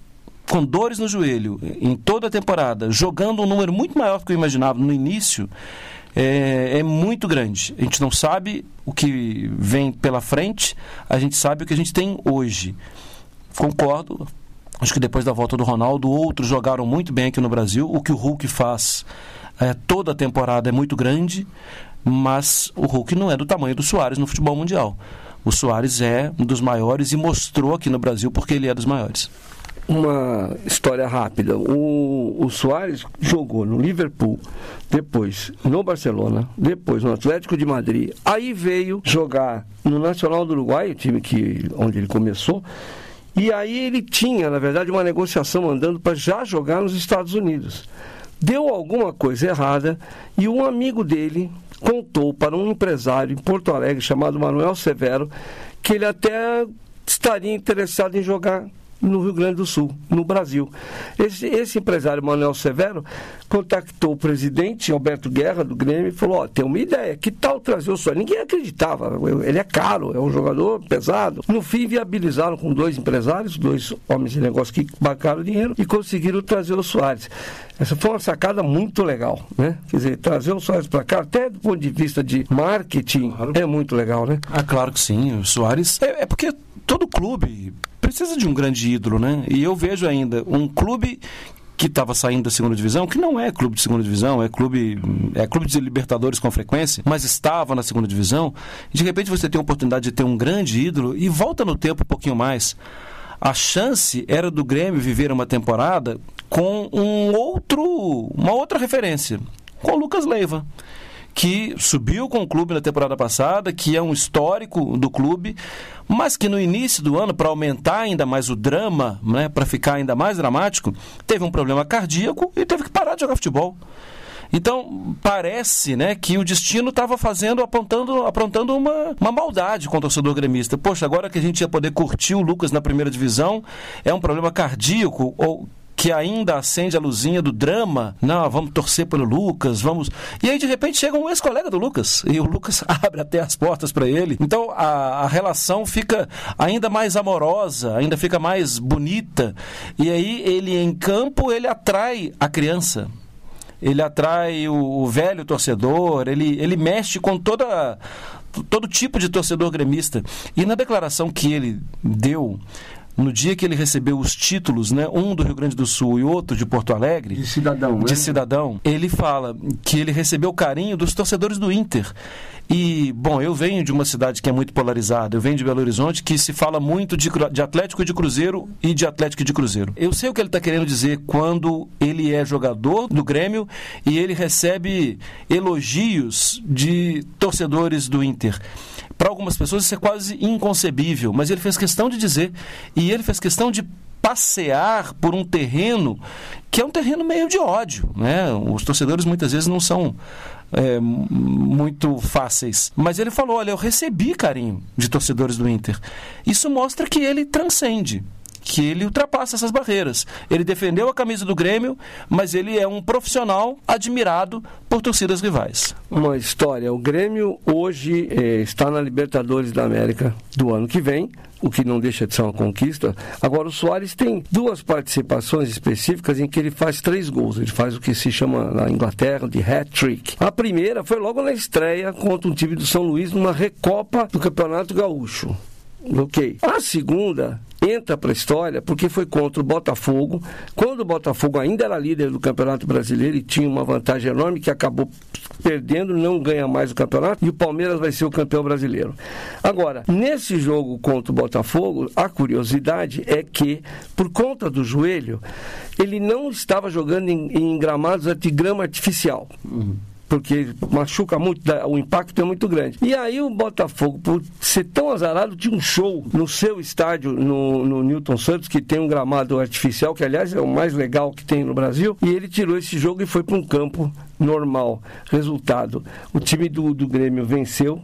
com dores no joelho em toda a temporada, jogando um número muito maior do que eu imaginava no início, é, é, muito grande. A gente não sabe o que vem pela frente, a gente sabe o que a gente tem hoje. Concordo. Acho que depois da volta do Ronaldo, outros jogaram muito bem aqui no Brasil. O que o Hulk faz é, toda a temporada é muito grande, mas o Hulk não é do tamanho do Soares no futebol mundial. O Soares é um dos maiores e mostrou aqui no Brasil porque ele é dos maiores. Uma história rápida. O, o Soares jogou no Liverpool, depois no Barcelona, depois no Atlético de Madrid. Aí veio jogar no Nacional do Uruguai, o time que, onde ele começou. E aí ele tinha, na verdade, uma negociação andando para já jogar nos Estados Unidos. Deu alguma coisa errada e um amigo dele, contou para um empresário em Porto Alegre chamado Manuel Severo que ele até estaria interessado em jogar no Rio Grande do Sul, no Brasil. Esse, esse empresário Manuel Severo contactou o presidente Alberto Guerra do Grêmio e falou: Ó, tem uma ideia, que tal trazer o Soares? Ninguém acreditava, ele é caro, é um jogador pesado. No fim, viabilizaram com dois empresários, dois homens de negócio que bancaram dinheiro e conseguiram trazer o Soares. Essa foi uma sacada muito legal, né? Quer dizer, trazer o Soares para cá, até do ponto de vista de marketing, claro. é muito legal, né? Ah, claro que sim. O Soares. É, é porque todo clube precisa de um grande ídolo, né? E eu vejo ainda um clube que estava saindo da segunda divisão, que não é clube de segunda divisão, é clube é clube de Libertadores com frequência, mas estava na segunda divisão, e de repente você tem a oportunidade de ter um grande ídolo e volta no tempo um pouquinho mais. A chance era do Grêmio viver uma temporada com um outro, uma outra referência, com o Lucas Leiva que subiu com o clube na temporada passada, que é um histórico do clube, mas que no início do ano, para aumentar ainda mais o drama, né, para ficar ainda mais dramático, teve um problema cardíaco e teve que parar de jogar futebol. Então, parece né, que o destino estava fazendo, apontando, aprontando uma, uma maldade com o torcedor gremista. Poxa, agora que a gente ia poder curtir o Lucas na primeira divisão, é um problema cardíaco, ou que ainda acende a luzinha do drama. Não, vamos torcer pelo Lucas, vamos. E aí, de repente, chega um ex-colega do Lucas e o Lucas *laughs* abre até as portas para ele. Então, a, a, relação fica ainda mais amorosa, ainda fica mais bonita. E aí, ele em campo, ele atrai a criança. Ele atrai o, o velho torcedor, ele, ele mexe com toda todo tipo de torcedor gremista. E na declaração que ele deu no dia que ele recebeu os títulos, né, um do Rio Grande do Sul e outro de Porto Alegre, de cidadão, de né? cidadão, ele fala que ele recebeu o carinho dos torcedores do Inter. E, bom, eu venho de uma cidade que é muito polarizada, eu venho de Belo Horizonte, que se fala muito de, de Atlético e de Cruzeiro e de Atlético e de Cruzeiro. Eu sei o que ele está querendo dizer quando ele é jogador do Grêmio e ele recebe elogios de torcedores do Inter. Para algumas pessoas isso é quase inconcebível, mas ele fez questão de dizer, e ele fez questão de passear por um terreno que é um terreno meio de ódio. Né? Os torcedores muitas vezes não são é, muito fáceis. Mas ele falou: olha, eu recebi carinho de torcedores do Inter. Isso mostra que ele transcende que ele ultrapassa essas barreiras. Ele defendeu a camisa do Grêmio, mas ele é um profissional admirado por torcidas rivais. Uma história: o Grêmio hoje eh, está na Libertadores da América do ano que vem. O que não deixa de ser uma conquista. Agora, o Soares tem duas participações específicas em que ele faz três gols. Ele faz o que se chama na Inglaterra de hat-trick. A primeira foi logo na estreia contra um time do São Luís numa recopa do Campeonato Gaúcho. Ok. A segunda entra para a história porque foi contra o Botafogo, quando o Botafogo ainda era líder do Campeonato Brasileiro e tinha uma vantagem enorme que acabou perdendo, não ganha mais o campeonato e o Palmeiras vai ser o campeão brasileiro. Agora, nesse jogo contra o Botafogo, a curiosidade é que, por conta do joelho, ele não estava jogando em, em gramados de grama artificial. Uhum porque machuca muito, o impacto é muito grande. E aí o Botafogo, por ser tão azarado, tinha um show no seu estádio, no, no Newton Santos, que tem um gramado artificial, que aliás é o mais legal que tem no Brasil, e ele tirou esse jogo e foi para um campo normal. Resultado: o time do, do Grêmio venceu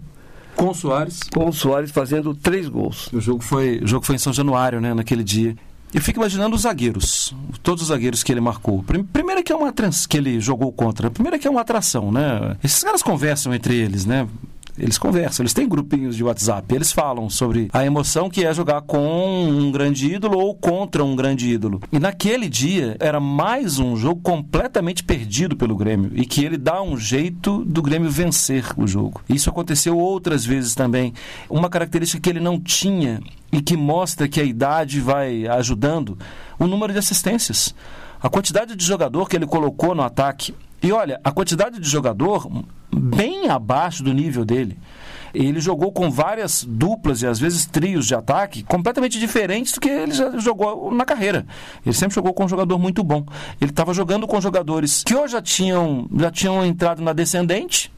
com o Soares. Com o Soares fazendo três gols. O jogo foi, o jogo foi em São Januário, né, naquele dia. Eu fico imaginando os zagueiros, todos os zagueiros que ele marcou. Primeiro que é uma trans, que ele jogou contra. Primeiro é que é uma atração, né? Esses caras conversam entre eles, né? Eles conversam, eles têm grupinhos de WhatsApp, eles falam sobre a emoção que é jogar com um grande ídolo ou contra um grande ídolo. E naquele dia era mais um jogo completamente perdido pelo Grêmio e que ele dá um jeito do Grêmio vencer o jogo. Isso aconteceu outras vezes também. Uma característica que ele não tinha e que mostra que a idade vai ajudando, o número de assistências. A quantidade de jogador que ele colocou no ataque. E olha, a quantidade de jogador bem abaixo do nível dele. Ele jogou com várias duplas e às vezes trios de ataque completamente diferentes do que ele já jogou na carreira. Ele sempre jogou com um jogador muito bom. Ele estava jogando com jogadores que ou já tinham, já tinham entrado na descendente,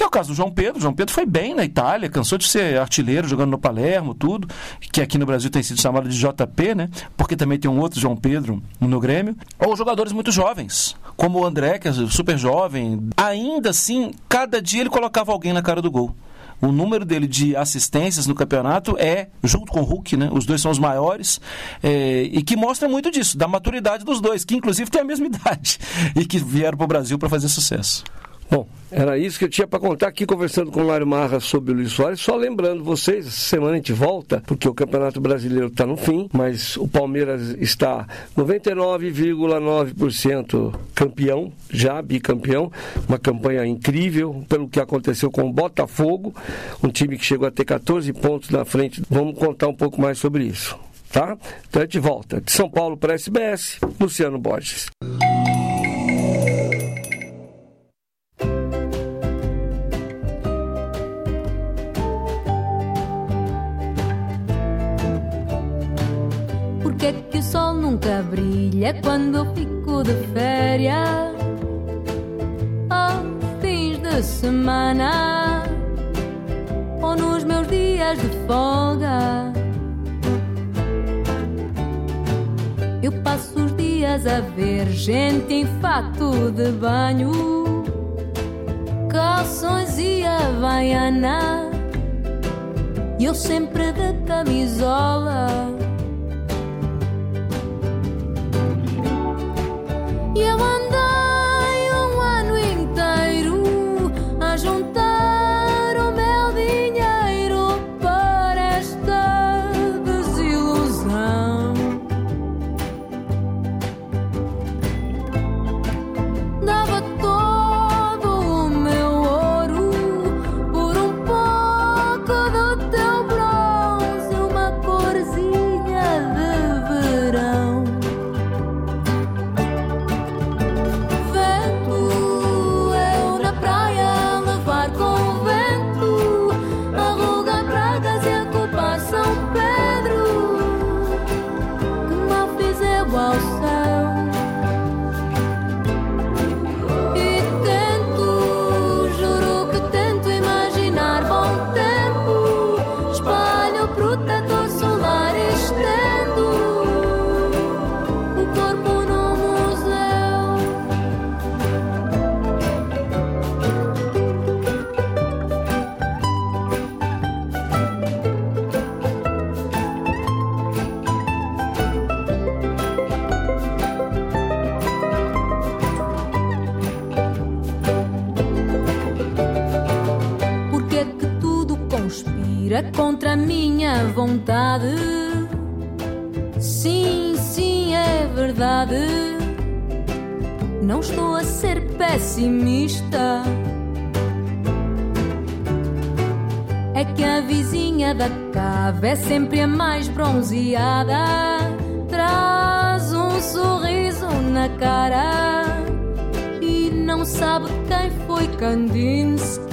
que é o caso do João Pedro. O João Pedro foi bem na Itália, cansou de ser artilheiro jogando no Palermo, tudo, que aqui no Brasil tem sido chamado de JP, né? Porque também tem um outro João Pedro no Grêmio. Ou jogadores muito jovens, como o André, que é super jovem. Ainda assim, cada dia ele colocava alguém na cara do gol. O número dele de assistências no campeonato é, junto com o Hulk, né? Os dois são os maiores, é, e que mostra muito disso, da maturidade dos dois, que inclusive têm a mesma *laughs* idade e que vieram para o Brasil para fazer sucesso. Bom, era isso que eu tinha para contar aqui conversando com o Mário Marra sobre o Luiz Soares. Só lembrando vocês, essa semana a gente volta, porque o Campeonato Brasileiro está no fim, mas o Palmeiras está 99,9% campeão, já bicampeão. Uma campanha incrível pelo que aconteceu com o Botafogo, um time que chegou a ter 14 pontos na frente. Vamos contar um pouco mais sobre isso. Tá? Então a gente volta. De São Paulo para a SBS, Luciano Borges. Brilha quando eu fico de férias aos fins de semana ou nos meus dias de folga. Eu passo os dias a ver gente em fato de banho, calções e havaiana. E eu sempre de camisola. You pessimista. É que a vizinha da cave é sempre a mais bronzeada. Traz um sorriso na cara e não sabe quem foi Kandinsky.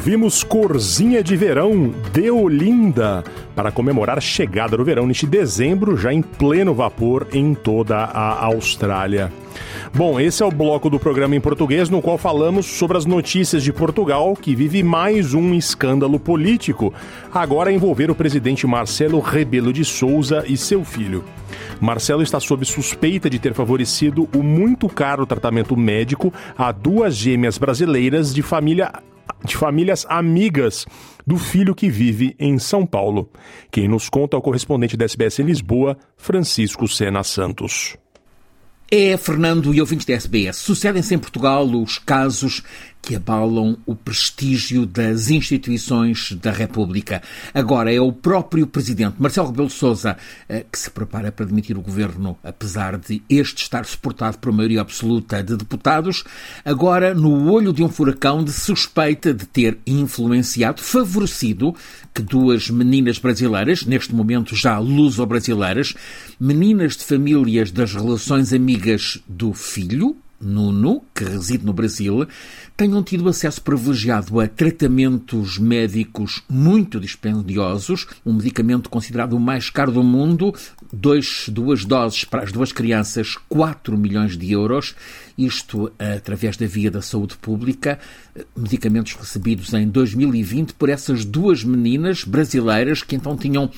Ouvimos Corzinha de Verão, de Olinda, para comemorar a chegada do verão neste dezembro, já em pleno vapor em toda a Austrália. Bom, esse é o bloco do programa em português no qual falamos sobre as notícias de Portugal, que vive mais um escândalo político, agora envolver o presidente Marcelo Rebelo de Souza e seu filho. Marcelo está sob suspeita de ter favorecido o muito caro tratamento médico a duas gêmeas brasileiras de família de famílias amigas do filho que vive em São Paulo. Quem nos conta é o correspondente da SBS em Lisboa, Francisco Sena Santos. É, Fernando e ouvintes da SBS, sucedem-se em Portugal os casos que abalam o prestígio das instituições da República. Agora é o próprio presidente Marcelo Rebelo de Sousa eh, que se prepara para demitir o governo, apesar de este estar suportado por maioria absoluta de deputados, agora no olho de um furacão de suspeita de ter influenciado, favorecido que duas meninas brasileiras, neste momento já luso-brasileiras, meninas de famílias das relações amigas do filho, Nuno, que reside no Brasil, tenham tido acesso privilegiado a tratamentos médicos muito dispendiosos, um medicamento considerado o mais caro do mundo, dois, duas doses para as duas crianças, 4 milhões de euros, isto através da via da saúde pública, medicamentos recebidos em 2020 por essas duas meninas brasileiras que então tinham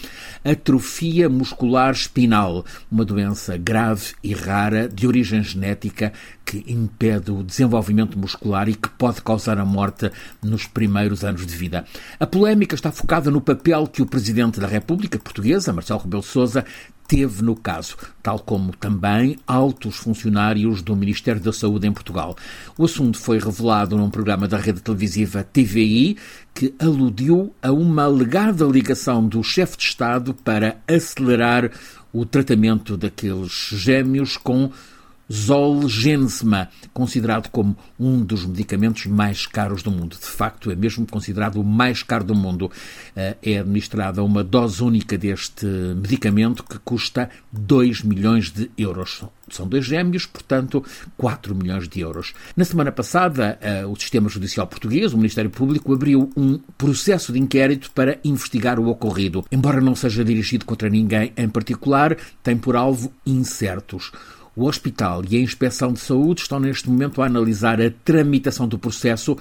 atrofia muscular espinal, uma doença grave e rara de origem genética que impede o desenvolvimento muscular e que pode causar a morte nos primeiros anos de vida. A polémica está focada no papel que o Presidente da República Portuguesa, Marcelo Rebelo Sousa, teve no caso, tal como também altos funcionários do Ministério da Saúde em Portugal. O assunto foi revelado num programa da rede televisiva TVI que aludiu a uma alegada ligação do chefe de Estado para acelerar o tratamento daqueles gêmeos com Zolgensma, considerado como um dos medicamentos mais caros do mundo. De facto, é mesmo considerado o mais caro do mundo. Eh, é administrada uma dose única deste medicamento que custa 2 milhões de euros. São dois gêmeos, portanto, 4 milhões de euros. Na semana passada, eh, o Sistema Judicial Português, o Ministério Público, abriu um processo de inquérito para investigar o ocorrido. Embora não seja dirigido contra ninguém em particular, tem por alvo incertos. O hospital e a inspeção de saúde estão neste momento a analisar a tramitação do processo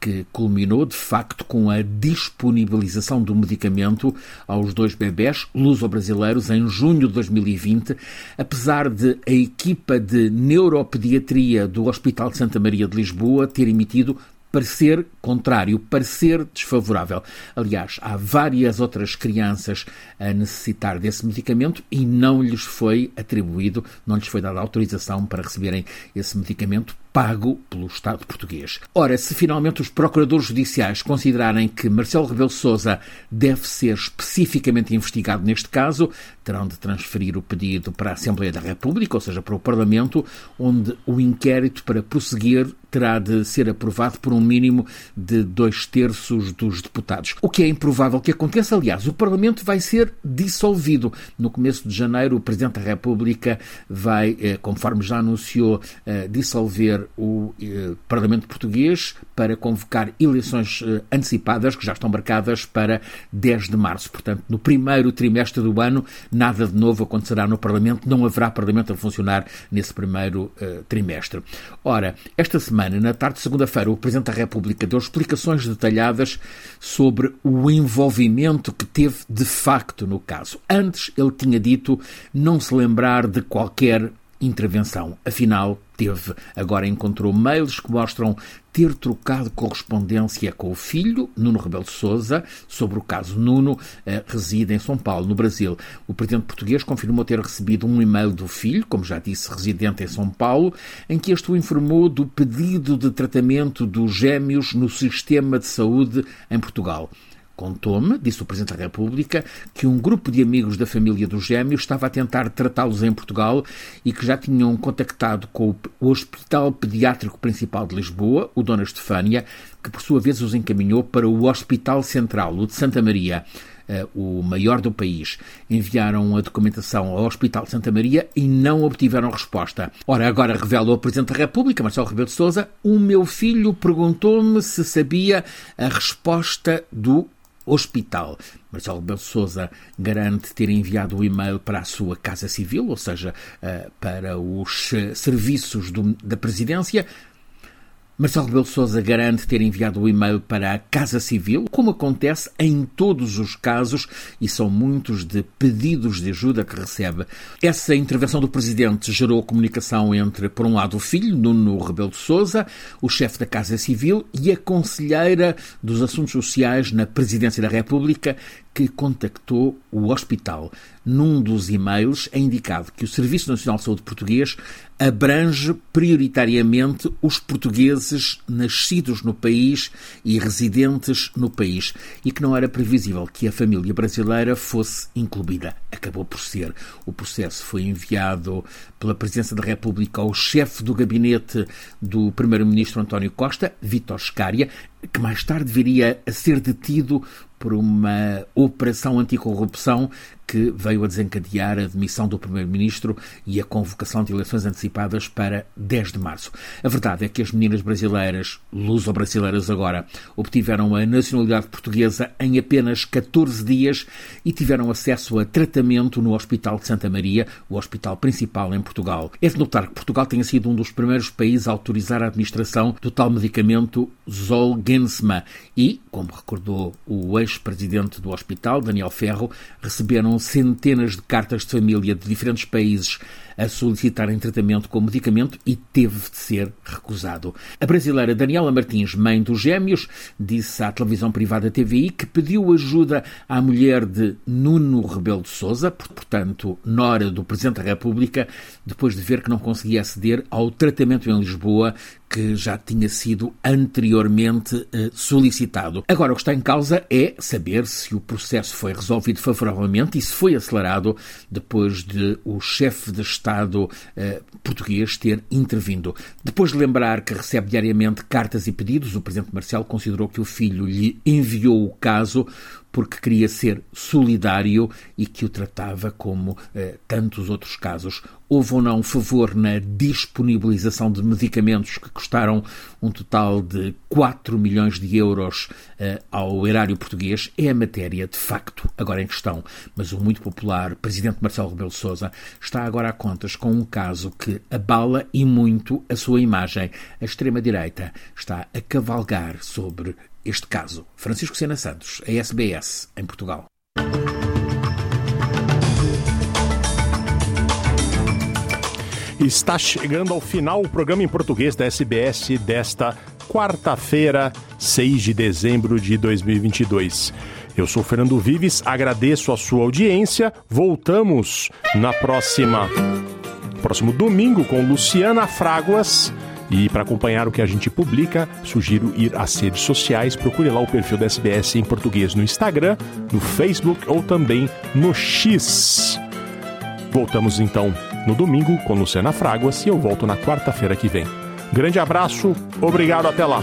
que culminou de facto com a disponibilização do medicamento aos dois bebés luso-brasileiros em junho de 2020, apesar de a equipa de neuropediatria do Hospital de Santa Maria de Lisboa ter emitido parecer contrário, parecer desfavorável. Aliás, há várias outras crianças a necessitar desse medicamento e não lhes foi atribuído, não lhes foi dada autorização para receberem esse medicamento pago pelo Estado português. Ora, se finalmente os procuradores judiciais considerarem que Marcelo Rebelo Sousa deve ser especificamente investigado neste caso, terão de transferir o pedido para a Assembleia da República, ou seja, para o Parlamento, onde o inquérito para prosseguir terá de ser aprovado por um mínimo de dois terços dos deputados. O que é improvável que aconteça, aliás, o Parlamento vai ser dissolvido. No começo de janeiro, o Presidente da República vai, eh, conforme já anunciou, eh, dissolver o eh, Parlamento Português para convocar eleições antecipadas que já estão marcadas para 10 de março. Portanto, no primeiro trimestre do ano, nada de novo acontecerá no Parlamento, não haverá Parlamento a funcionar nesse primeiro eh, trimestre. Ora, esta semana, na tarde de segunda-feira, o Presidente da República deu explicações detalhadas sobre o envolvimento que teve de facto no caso. Antes, ele tinha dito não se lembrar de qualquer intervenção. Afinal, teve. Agora encontrou mails que mostram ter trocado correspondência com o filho, Nuno Rebelo de Sousa, sobre o caso Nuno, eh, reside em São Paulo, no Brasil. O presidente português confirmou ter recebido um e-mail do filho, como já disse, residente em São Paulo, em que este o informou do pedido de tratamento dos gêmeos no sistema de saúde em Portugal. Contou-me, disse o Presidente da República, que um grupo de amigos da família dos gêmeos estava a tentar tratá-los em Portugal e que já tinham contactado com o Hospital Pediátrico Principal de Lisboa, o Dona Estefânia, que por sua vez os encaminhou para o Hospital Central, o de Santa Maria. o maior do país, enviaram a documentação ao Hospital de Santa Maria e não obtiveram resposta. Ora, agora revela o Presidente da República, Marcelo Rebelo de Sousa, o meu filho perguntou-me se sabia a resposta do hospital. Marcelo Rebelo Sousa garante ter enviado o e-mail para a sua Casa Civil, ou seja, eh, para os eh, serviços da Presidência. Marcelo Rebelo Sousa garante ter enviado o e-mail para a Casa Civil, como acontece em todos os casos, e são muitos de pedidos de ajuda que recebe. Essa intervenção do Presidente gerou comunicação entre, por um lado, o filho, Nuno Rebelo de Sousa, o chefe da Casa Civil e a conselheira dos Assuntos Sociais na Presidência da República, que contactou o hospital. Num dos e-mails é indicado que o Serviço Nacional de Saúde Português abrange prioritariamente os portugueses nascidos no país e residentes no país e que não era previsível que a família brasileira fosse incluída. Acabou por ser. O processo foi enviado pela Presidência da República ao chefe do gabinete do Primeiro-Ministro António Costa, Vítor Scária, que mais tarde viria a ser detido por uma operação anticorrupção que veio a desencadear a demissão do Primeiro-Ministro e a convocação de eleições antecipadas para 10 de março. A verdade é que as meninas brasileiras, luso-brasileiras agora, obtiveram a nacionalidade portuguesa em apenas 14 dias e tiveram acesso a tratamento no Hospital de Santa Maria, o hospital principal em Portugal. É de notar que Portugal tenha sido um dos primeiros países a autorizar a administração do tal medicamento Zolgensma e, como recordou o ex-presidente do hospital, Daniel Ferro, receberam centenas de cartas de família de diferentes países a solicitarem tratamento com medicamento e teve de ser recusado. A brasileira Daniela Martins, mãe dos gêmeos, disse à televisão privada TVI que pediu ajuda à mulher de Nuno Rebelo de Sousa, portanto, nora do Presidente da República, depois de ver que não conseguia aceder ao tratamento em Lisboa que já tinha sido anteriormente eh, solicitado. Agora, o que está em causa é saber se o processo foi resolvido favoravelmente e se foi acelerado depois de o chefe de Estado eh, português ter intervindo. Depois de lembrar que recebe diariamente cartas e pedidos, o Presidente Marcelo considerou que o filho lhe enviou o caso porque queria ser solidário e que o tratava como eh, tantos outros casos. Houve ou não favor na disponibilização de medicamentos que custaram um total de 4 milhões de euros eh, ao erário português? É a matéria de facto agora em questão. Mas o muito popular presidente Marcelo Rebelo Sousa está agora a contas com um caso que abala e muito a sua imagem. A extrema-direita está a cavalgar sobre este caso. Francisco Sena Santos, a SBS, em Portugal. Está chegando ao final o programa em português da SBS desta quarta-feira, 6 de dezembro de 2022. Eu sou Fernando Vives, agradeço a sua audiência. Voltamos na próxima próximo domingo com Luciana Fráguas e para acompanhar o que a gente publica, sugiro ir às redes sociais, procure lá o perfil da SBS em português no Instagram, no Facebook ou também no X. Voltamos então no domingo com Luciana Fraguas e eu volto na quarta-feira que vem. Grande abraço, obrigado, até lá!